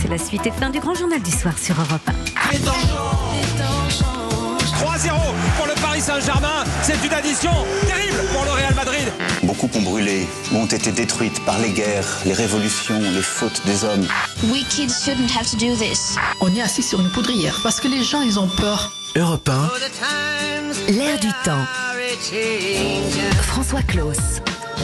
C'est la suite et fin du grand journal du soir sur Europe 1. 3-0 pour le Paris Saint-Germain. C'est une addition terrible pour le Real Madrid. Beaucoup ont brûlé, ont été détruites par les guerres, les révolutions, les fautes des hommes. We kids shouldn't have to do this. On est assis sur une poudrière parce que les gens, ils ont peur. Europe 1, L'air du temps. François Claus.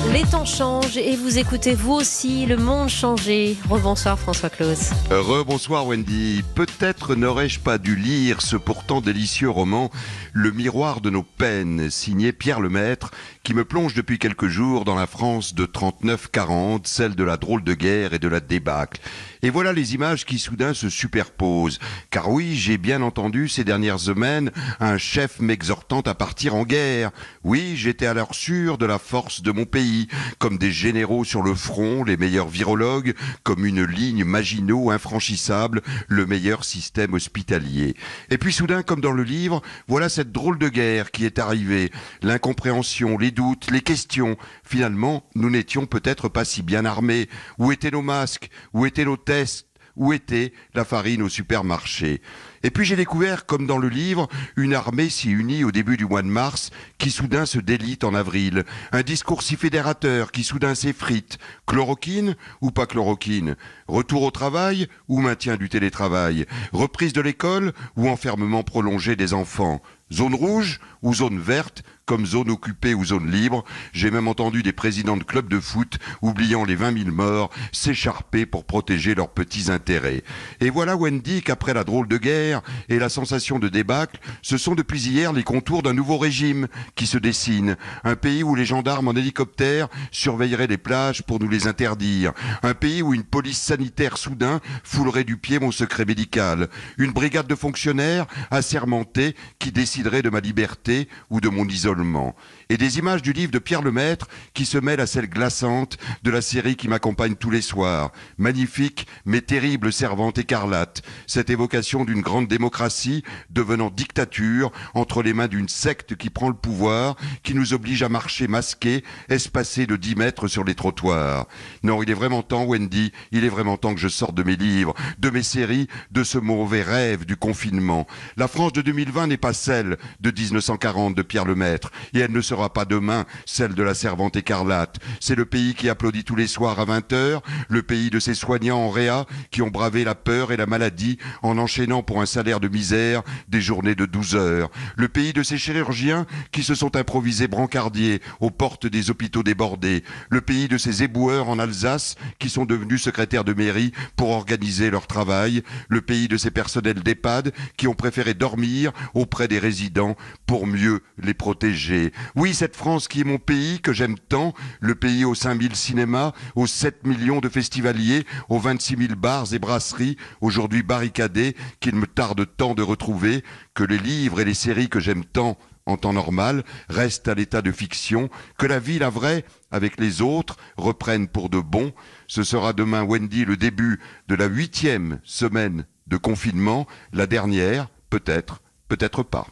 Les temps changent et vous écoutez vous aussi le monde changer. Rebonsoir François Claus. Rebonsoir Wendy. Peut-être n'aurais-je pas dû lire ce pourtant délicieux roman Le miroir de nos peines, signé Pierre Lemaître, qui me plonge depuis quelques jours dans la France de 39-40, celle de la drôle de guerre et de la débâcle. Et voilà les images qui soudain se superposent. Car oui, j'ai bien entendu ces dernières semaines un chef m'exhortant à partir en guerre. Oui, j'étais alors sûr de la force de mon pays, comme des généraux sur le front, les meilleurs virologues, comme une ligne Maginot infranchissable, le meilleur système hospitalier. Et puis soudain, comme dans le livre, voilà cette drôle de guerre qui est arrivée. L'incompréhension, les doutes, les questions. Finalement, nous n'étions peut-être pas si bien armés. Où étaient nos masques? Où étaient nos tests où était la farine au supermarché. Et puis j'ai découvert, comme dans le livre, une armée si unie au début du mois de mars, qui soudain se délite en avril. Un discours si fédérateur, qui soudain s'effrite. Chloroquine ou pas chloroquine? Retour au travail ou maintien du télétravail? Reprise de l'école ou enfermement prolongé des enfants? Zone rouge ou zone verte comme zone occupée ou zone libre. J'ai même entendu des présidents de clubs de foot, oubliant les 20 000 morts, s'écharper pour protéger leurs petits intérêts. Et voilà Wendy qu'après la drôle de guerre et la sensation de débâcle, ce sont depuis hier les contours d'un nouveau régime qui se dessine. Un pays où les gendarmes en hélicoptère surveilleraient les plages pour nous les interdire. Un pays où une police sanitaire soudain foulerait du pied mon secret médical. Une brigade de fonctionnaires assermentés qui déciderait de ma liberté ou de mon isolement. Et des images du livre de Pierre Lemaître qui se mêlent à celles glaçantes de la série qui m'accompagne tous les soirs. Magnifique, mais terrible servante écarlate. Cette évocation d'une grande démocratie devenant dictature entre les mains d'une secte qui prend le pouvoir, qui nous oblige à marcher masqués, espacés de 10 mètres sur les trottoirs. Non, il est vraiment temps, Wendy, il est vraiment temps que je sorte de mes livres, de mes séries, de ce mauvais rêve du confinement. La France de 2020 n'est pas celle de 1940 de Pierre Lemaître, et elle ne sera pas demain celle de la servante écarlate. C'est le pays qui applaudit tous les soirs à 20 heures, le pays de ces soignants en réa qui ont bravé la peur et la maladie en enchaînant pour un salaire de misère des journées de 12 heures. Le pays de ces chirurgiens qui se sont improvisés brancardiers aux portes des hôpitaux débordés. Le pays de ces éboueurs en Alsace qui sont devenus secrétaires de mairie pour organiser leur travail. Le pays de ces personnels d'EHPAD qui ont préféré dormir auprès des résidents pour mieux les protéger. Oui, cette France qui est mon pays, que j'aime tant, le pays aux 5000 cinémas, aux 7 millions de festivaliers, aux 26 000 bars et brasseries, aujourd'hui barricadés, qu'il me tarde tant de retrouver, que les livres et les séries que j'aime tant en temps normal restent à l'état de fiction, que la vie, la vraie, avec les autres, reprenne pour de bon. Ce sera demain, Wendy, le début de la huitième semaine de confinement, la dernière, peut-être, peut-être pas.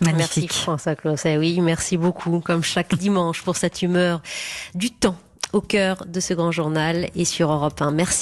Merci. François Claus. Eh oui, merci beaucoup, comme chaque dimanche, pour cette humeur du temps au cœur de ce grand journal et sur Europe 1. Merci.